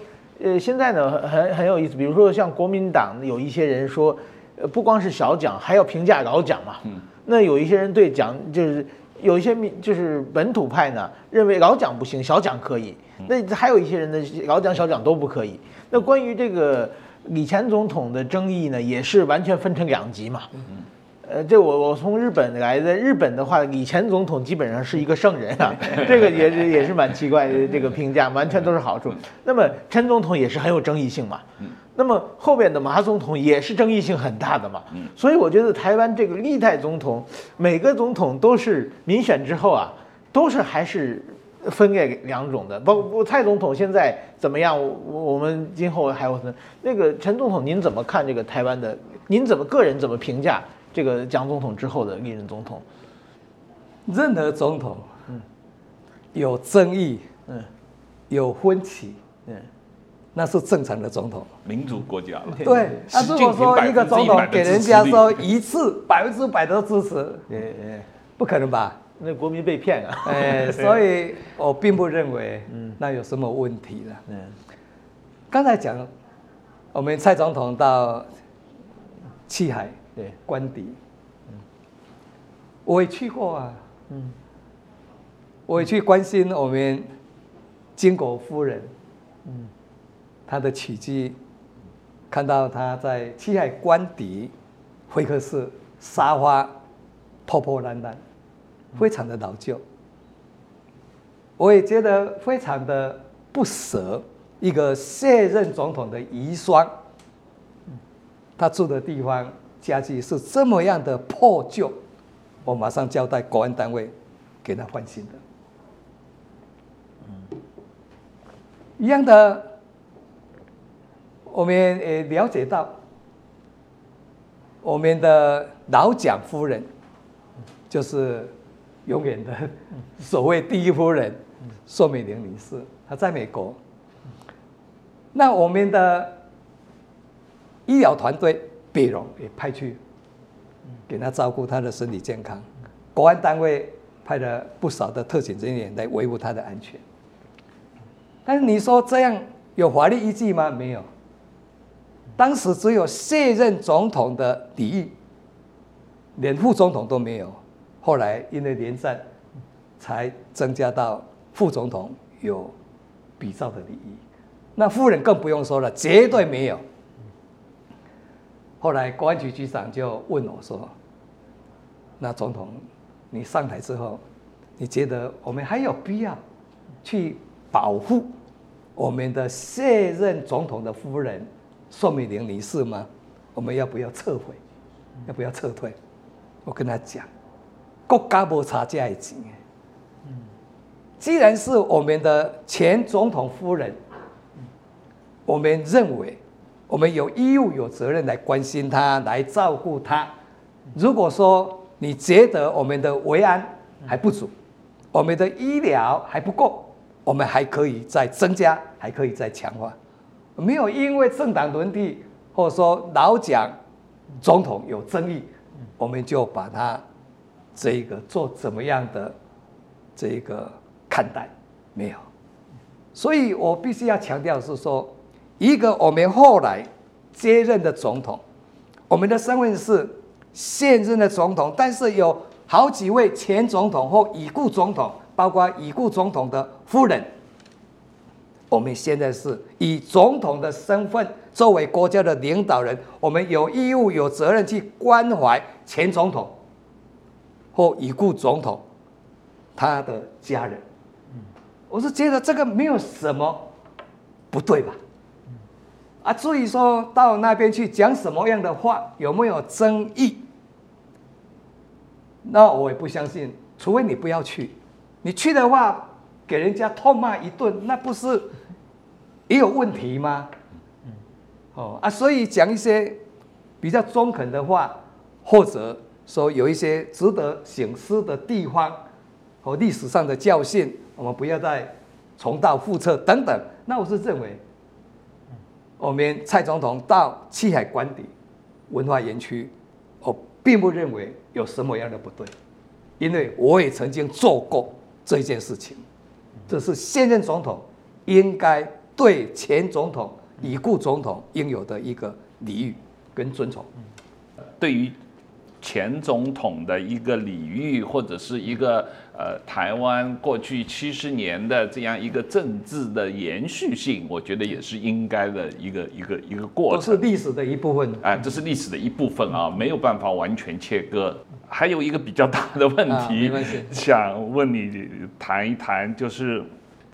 呃，现在呢很很有意思，比如说像国民党有一些人说，呃，不光是小蒋，还要评价老蒋嘛。嗯。那有一些人对蒋就是有一些民就是本土派呢，认为老蒋不行，小蒋可以。那还有一些人呢，老蒋小蒋都不可以。那关于这个李前总统的争议呢，也是完全分成两极嘛。呃，这我我从日本来的，日本的话，以前总统基本上是一个圣人啊，(laughs) 这个也是也是蛮奇怪的这个评价，完全都是好处。那么陈总统也是很有争议性嘛。那么后边的马总统也是争议性很大的嘛。所以我觉得台湾这个历代总统，每个总统都是民选之后啊，都是还是。分给两种的，包括蔡总统现在怎么样？我我们今后还有那个陈总统，您怎么看这个台湾的？您怎么个人怎么评价这个蒋总统之后的历任总统？任何总统，嗯，有争议，嗯，有分歧，嗯，那是正常的总统，民主国家了。对，那如果说一个总统给人家说一次百分之百的支持，哎哎，不可能吧？那国民被骗啊！哎，(laughs) 所以我并不认为，那有什么问题了。嗯，刚才讲，我们蔡总统到七海对。官邸，嗯，我也去过啊，嗯，我也去关心我们金国夫人，嗯，她的起居，看到她在七海官邸会客室沙发破破烂烂。非常的老旧，我也觉得非常的不舍。一个卸任总统的遗孀，他住的地方家具是这么样的破旧，我马上交代国安单位给他换新的。一样的，我们也了解到，我们的老蒋夫人就是。永远的所谓第一夫人宋美龄女士，她在美国。那我们的医疗团队北荣也派去给他照顾他的身体健康，国安单位派了不少的特勤人员来维护他的安全。但是你说这样有法律依据吗？没有。当时只有卸任总统的礼仪，连副总统都没有。后来因为连战，才增加到副总统有比照的礼仪，那夫人更不用说了，绝对没有。后来公安局局长就问我说：“那总统，你上台之后，你觉得我们还有必要去保护我们的卸任总统的夫人宋美龄女士吗？我们要不要撤回？要不要撤退？”我跟他讲。国家无差这样钱，既然是我们的前总统夫人，我们认为我们有义务、有责任来关心他、来照顾他。如果说你觉得我们的维安还不足，我们的医疗还不够，我们还可以再增加，还可以再强化。没有因为政党轮替或者说老蒋总统有争议，我们就把他。这个做怎么样的这个看待没有，所以我必须要强调是说，一个我们后来接任的总统，我们的身份是现任的总统，但是有好几位前总统或已故总统，包括已故总统的夫人，我们现在是以总统的身份作为国家的领导人，我们有义务有责任去关怀前总统。或已故总统他的家人。我是觉得这个没有什么不对吧？啊，至于说到那边去讲什么样的话，有没有争议？那我也不相信，除非你不要去，你去的话，给人家痛骂一顿，那不是也有问题吗？哦啊，所以讲一些比较中肯的话，或者说有一些值得省思的地方和历史上的教训，我们不要再重蹈覆辙等等。那我是认为，我们蔡总统到七海关邸文化园区，我并不认为有什么样的不对，因为我也曾经做过这件事情，这是现任总统应该对前总统。已故总统应有的一个礼遇跟尊崇，对于前总统的一个礼遇，或者是一个呃台湾过去七十年的这样一个政治的延续性，我觉得也是应该的一个一个一个过程。都是历史的一部分。哎，这是历史的一部分啊，没有办法完全切割。还有一个比较大的问题，啊、想问你谈一谈，就是。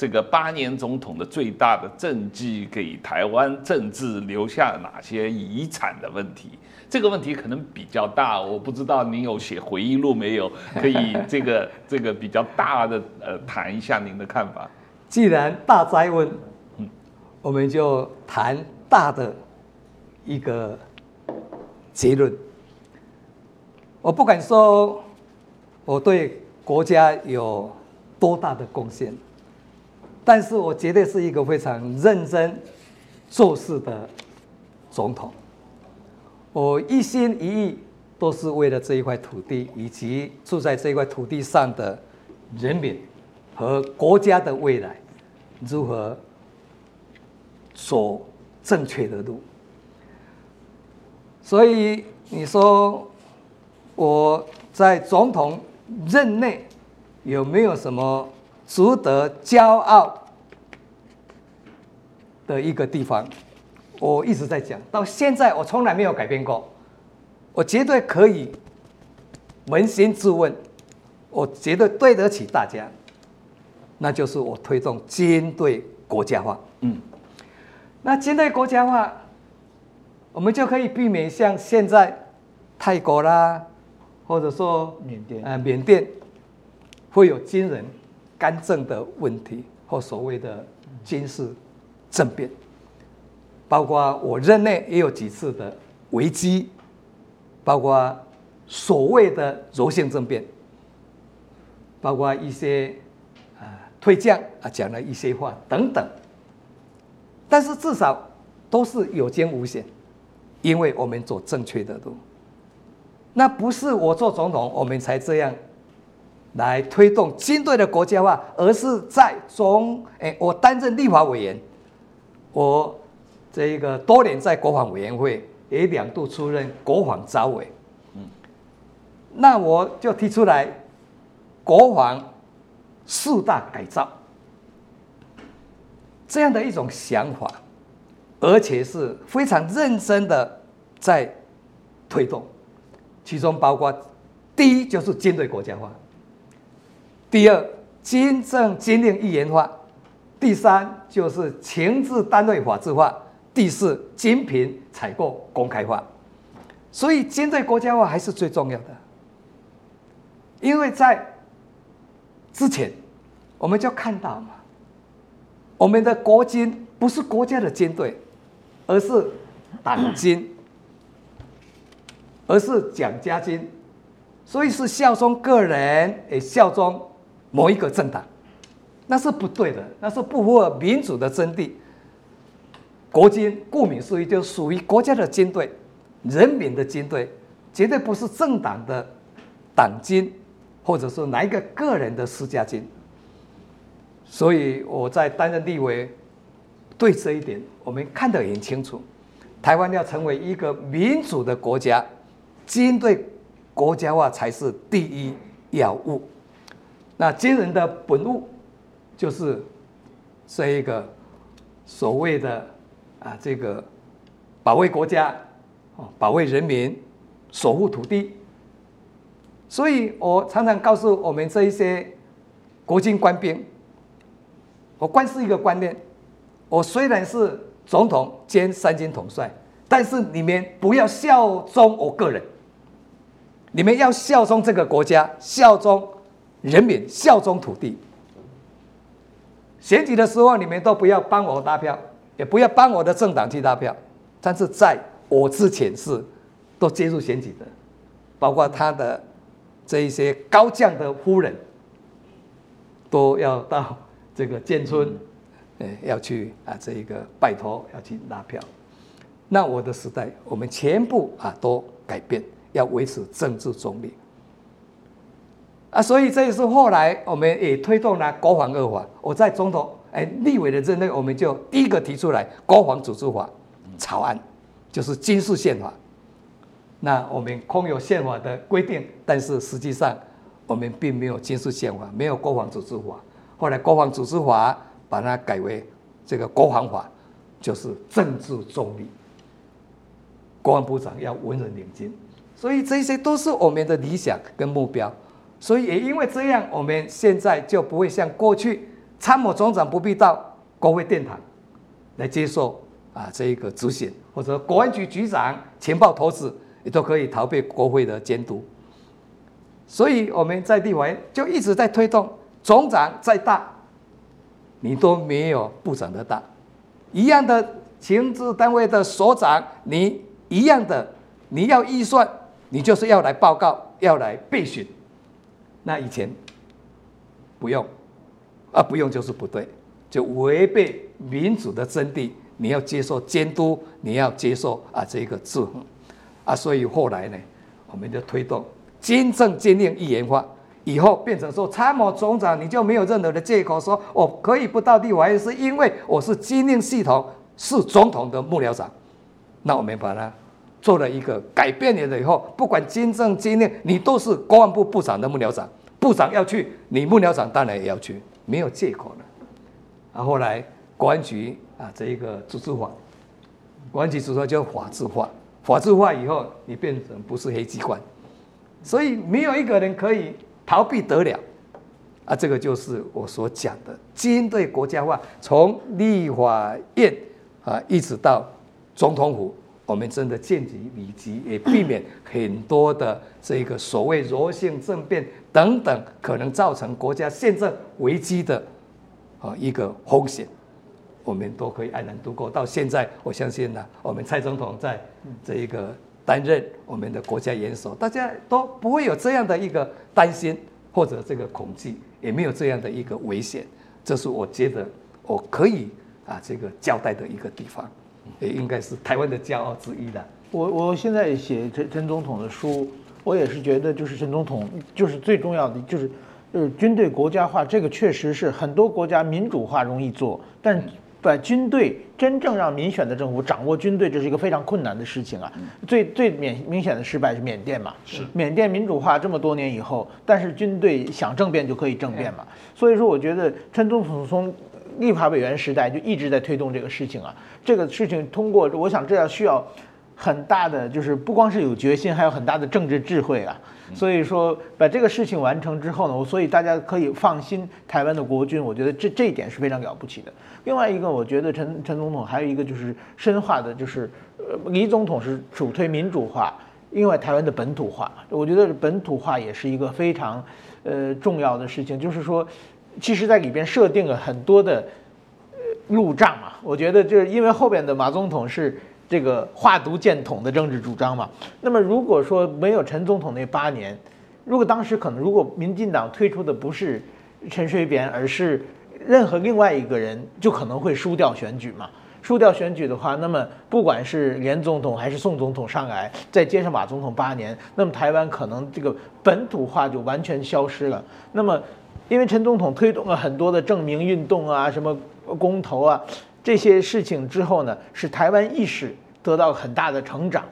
这个八年总统的最大的政绩，给台湾政治留下哪些遗产的问题？这个问题可能比较大，我不知道您有写回忆录没有？可以这个 (laughs) 这个比较大的呃谈一下您的看法。既然大灾问，嗯，我们就谈大的一个结论。我不敢说我对国家有多大的贡献。但是我绝对是一个非常认真做事的总统，我一心一意都是为了这一块土地以及住在这一块土地上的人民和国家的未来，如何走正确的路。所以你说我在总统任内有没有什么？值得骄傲的一个地方，我一直在讲，到现在我从来没有改变过。我绝对可以扪心自问，我绝对对得起大家，那就是我推动军队国家化。嗯，那军队国家化，我们就可以避免像现在泰国啦，或者说缅甸啊，缅甸会有军人。干政的问题或所谓的军事政变，包括我任内也有几次的危机，包括所谓的柔性政变，包括一些啊退将啊讲了一些话等等，但是至少都是有惊无险，因为我们走正确的路，那不是我做总统我们才这样。来推动军队的国家化，而是在中诶，我担任立法委员，我这一个多年在国防委员会也两度出任国防召委，嗯，那我就提出来国防四大改造。这样的一种想法，而且是非常认真的在推动，其中包括第一就是军队国家化。第二，军政军令一元化；第三，就是情治单位法制化；第四，军品采购公开化。所以，军队国家化还是最重要的，因为在之前，我们就看到嘛，我们的国军不是国家的军队，而是党军，而是蒋家军，所以是效忠个人，也效忠。某一个政党，那是不对的，那是不符合民主的真谛。国军顾名思义，就属于国家的军队，人民的军队，绝对不是政党的党军，或者说哪一个个人的私家军。所以我在担任立委，对这一点我们看得很清楚。台湾要成为一个民主的国家，军队国家化才是第一要务。那军人的本务就是这一个所谓的啊，这个保卫国家，保卫人民，守护土地，所以我常常告诉我们这一些国军官兵，我观是一个观念，我虽然是总统兼三军统帅，但是你们不要效忠我个人，你们要效忠这个国家，效忠人民，效忠土地。选举的时候，你们都不要帮我拉票，也不要帮我的政党去拉票，但是在我之前是都接入选举的，包括他的。这一些高将的夫人，都要到这个建村，呃，要去啊，这一个拜托，要去拉票。那我的时代，我们全部啊都改变，要维持政治中立。啊，所以这也是后来我们也推动了国防二法。我在总统哎立委的任内，我们就第一个提出来国防组织法草案，就是军事宪法。那我们空有宪法的规定，但是实际上我们并没有军事宪法，没有国防组织法。后来国防组织法把它改为这个国防法，就是政治中立。国防部长要文人领军，所以这些都是我们的理想跟目标。所以也因为这样，我们现在就不会像过去参谋总长不必到国会殿堂来接受啊这一个执行，或者国安局局长情报头子。也都可以逃避国会的监督，所以我们在立法院就一直在推动，总长再大，你都没有部长的大，一样的情治单位的所长，你一样的，你要预算，你就是要来报告，要来备询，那以前不用，啊不用就是不对，就违背民主的真谛，你要接受监督，你要接受啊这个制衡。啊，所以后来呢，我们就推动军政军令一元化，以后变成说参谋总长你就没有任何的借口说我可以不到地法院，是因为我是军令系统是总统的幕僚长。那我们把它做了一个改变你了以后，不管军政军令，你都是国防部部长的幕僚长，部长要去，你幕僚长当然也要去，没有借口了。啊，后来国安局啊，这一个组织法，国安局组织叫法制化。法制化以后，你变成不是黑机关，所以没有一个人可以逃避得了，啊，这个就是我所讲的军队国家化，从立法院啊一直到总统府，我们真的见机以及也避免很多的这个所谓柔性政变等等可能造成国家宪政危机的啊一个风险。我们都可以安然度过。到现在，我相信呢，我们蔡总统在这一个担任我们的国家元首，大家都不会有这样的一个担心或者这个恐惧，也没有这样的一个危险。这是我觉得我可以啊这个交代的一个地方，也应该是台湾的骄傲之一的。我我现在写陈陈总统的书，我也是觉得就是陈总统就是最重要的就是呃军队国家化，这个确实是很多国家民主化容易做，但。把军队真正让民选的政府掌握军队，这是一个非常困难的事情啊。最最明明显的失败是缅甸嘛，是缅甸民主化这么多年以后，但是军队想政变就可以政变嘛。所以说，我觉得陈总统从立法委员时代就一直在推动这个事情啊。这个事情通过，我想这要需要很大的，就是不光是有决心，还有很大的政治智慧啊。所以说，把这个事情完成之后呢，我所以大家可以放心，台湾的国军，我觉得这这一点是非常了不起的。另外一个，我觉得陈陈总统还有一个就是深化的，就是呃，李总统是主推民主化，另外台湾的本土化，我觉得本土化也是一个非常呃重要的事情。就是说，其实在里边设定了很多的路障嘛。我觉得就是因为后边的马总统是。这个划独建统的政治主张嘛，那么如果说没有陈总统那八年，如果当时可能如果民进党推出的不是陈水扁，而是任何另外一个人，就可能会输掉选举嘛。输掉选举的话，那么不管是连总统还是宋总统上来，再接上马总统八年，那么台湾可能这个本土化就完全消失了。那么因为陈总统推动了很多的证明运动啊，什么公投啊。这些事情之后呢，使台湾意识得到很大的成长。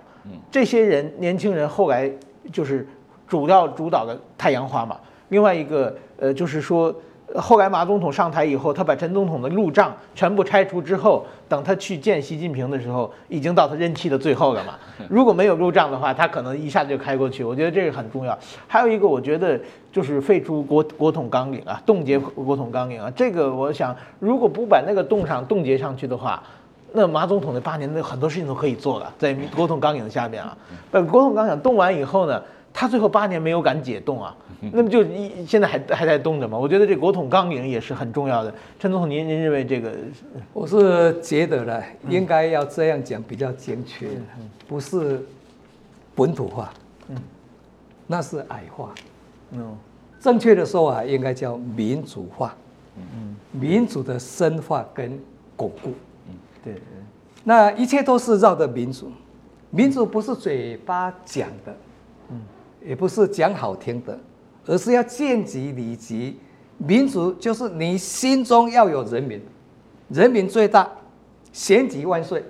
这些人年轻人后来就是主要主导的太阳花嘛。另外一个呃，就是说后来马总统上台以后，他把陈总统的路障全部拆除之后，等他去见习近平的时候，已经到他任期的最后了嘛。(laughs) 如果没有路障的话，他可能一下子就开过去。我觉得这个很重要。还有一个，我觉得就是废除国国统纲领啊，冻结国统纲领啊。这个我想，如果不把那个冻上冻结上去的话，那马总统的八年的很多事情都可以做了，在国统纲领下面啊。把国统纲领冻完以后呢，他最后八年没有敢解冻啊。那么就一现在还还在冻着嘛？我觉得这国统纲领也是很重要的。陈总统，您您认为这个？我是觉得呢，应该要这样讲比较精确，不是本土化，嗯，那是矮化，嗯，正确的说啊应该叫民主化，嗯，民主的深化跟巩固，嗯，对，那一切都是绕着民主，民主不是嘴巴讲的，嗯，也不是讲好听的。而是要见机理机，民主就是你心中要有人民，人民最大，选举万岁。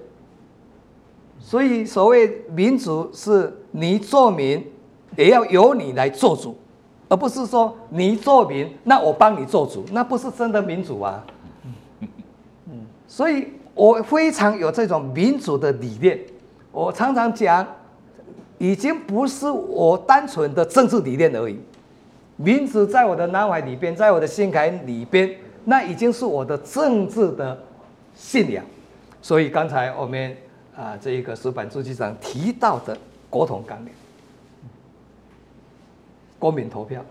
所以所谓民主是你做民，也要由你来做主，而不是说你做民，那我帮你做主，那不是真的民主啊。所以我非常有这种民主的理念，我常常讲，已经不是我单纯的政治理念而已。民主在我的脑海里边，在我的心坎里边，那已经是我的政治的信仰。所以刚才我们啊，这一个石板书记长提到的国统纲领，公民投票，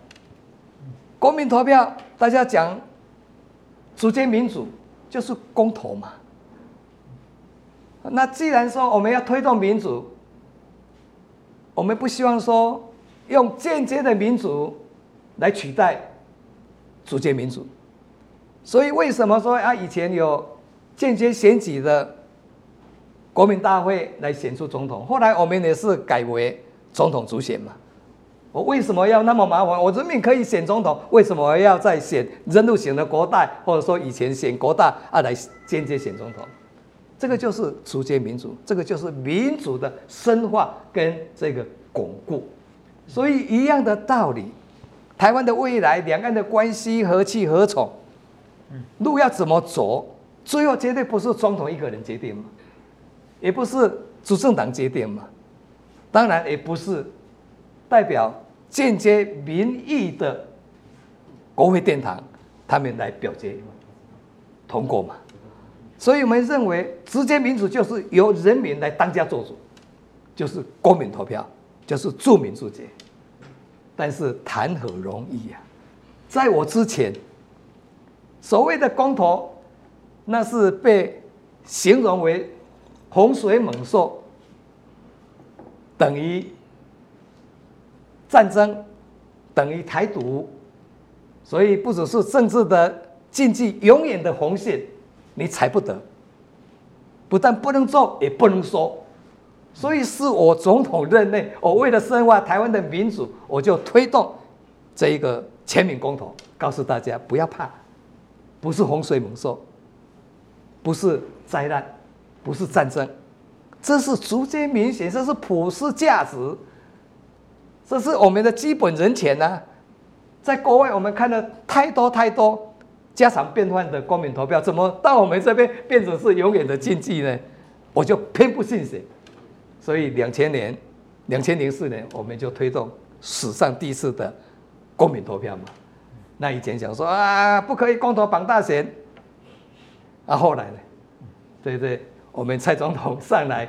公民投票，大家讲，组建民主就是公投嘛。那既然说我们要推动民主，我们不希望说用间接的民主。来取代直接民主，所以为什么说啊？以前有间接选举的国民大会来选出总统，后来我们也是改为总统主选嘛。我为什么要那么麻烦？我人民可以选总统，为什么要再选人路型的国代，或者说以前选国大啊来间接选总统？这个就是直接民主，这个就是民主的深化跟这个巩固。所以一样的道理。台湾的未来，两岸的关系何去何从？路要怎么走？最后绝对不是总统一个人决定嘛，也不是执政党决定嘛，当然也不是代表间接民意的国会殿堂他们来表决通过嘛。所以我们认为，直接民主就是由人民来当家做主，就是公民投票，就是住民自决。但是谈何容易呀！在我之前，所谓的公投，那是被形容为洪水猛兽，等于战争，等于台独，所以不只是政治的禁忌，永远的红线，你踩不得，不但不能做，也不能说。所以是我总统任内，我为了深化台湾的民主，我就推动这一个全民公投，告诉大家不要怕，不是洪水猛兽，不是灾难，不是战争，这是逐渐明显，这是普世价值，这是我们的基本人权呐、啊。在国外我们看了太多太多家常便饭的公民投票，怎么到我们这边变成是永远的禁忌呢？我就偏不信邪。所以两千年，两千零四年，我们就推动史上第一次的公民投票嘛。那以前讲说啊，不可以公投绑大选，啊，后来呢，对对？我们蔡总统上来，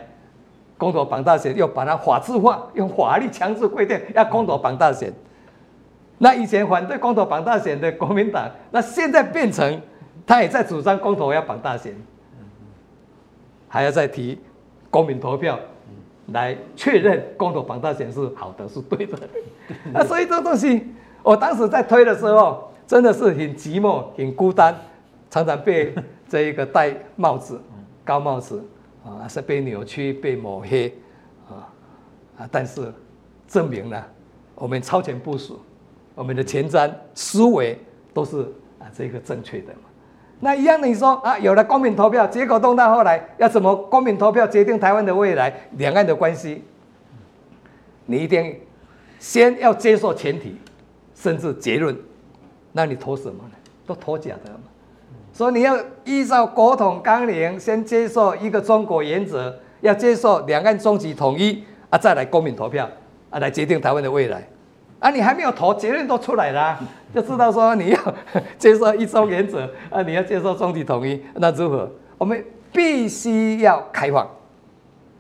公投绑大选，又把它法制化，用法律强制规定要公投绑大选。那以前反对公投绑大选的国民党，那现在变成他也在主张公投要绑大选，还要再提公民投票。来确认公投绑大选是好的，是对的。(laughs) 那所以这东西，我当时在推的时候，真的是很寂寞、很孤单，常常被这一个戴帽子、高帽子啊，是被扭曲、被抹黑啊啊！但是证明了我们超前部署，我们的前瞻思维都是啊这个正确的嘛。那一样的，你说啊，有了公民投票，结果动到后来要怎么公民投票决定台湾的未来、两岸的关系？你一定先要接受前提，甚至结论。那你投什么呢？都投假的嘛。所以你要依照国统纲领，先接受一个中国原则，要接受两岸终极统一啊，再来公民投票啊，来决定台湾的未来。啊，你还没有投，结论都出来了，(laughs) 就知道说你要 (laughs) 接受一中原则啊，你要接受终极统一，那如何？我们必须要开放。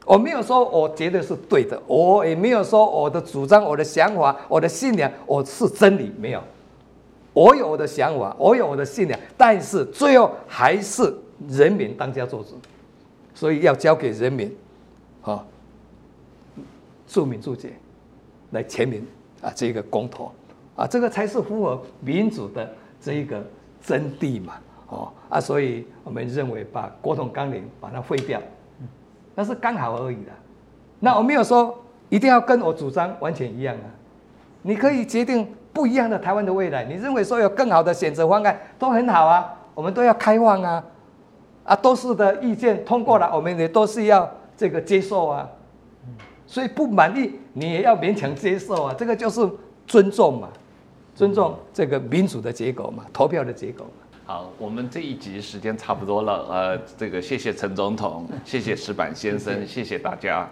我没有说我绝对是对的，我也没有说我的主张、我的想法、我的信仰我是真理，没有。我有我的想法，我有我的信仰，但是最后还是人民当家作主，所以要交给人民，啊，庶民注解来全民啊，这个公投啊，这个才是符合民主的这一个真谛嘛，哦啊，所以我们认为把国统纲领把它废掉，那是刚好而已的。那我没有说一定要跟我主张完全一样啊，你可以决定。不一样的台湾的未来，你认为说有更好的选择方案都很好啊，我们都要开放啊，啊，多数的意见通过了，我们也都是要这个接受啊，所以不满意你也要勉强接受啊，这个就是尊重嘛，尊重这个民主的结果嘛，投票的结果嘛。好，我们这一集时间差不多了，呃，这个谢谢陈总统，谢谢石板先生，谢谢大家。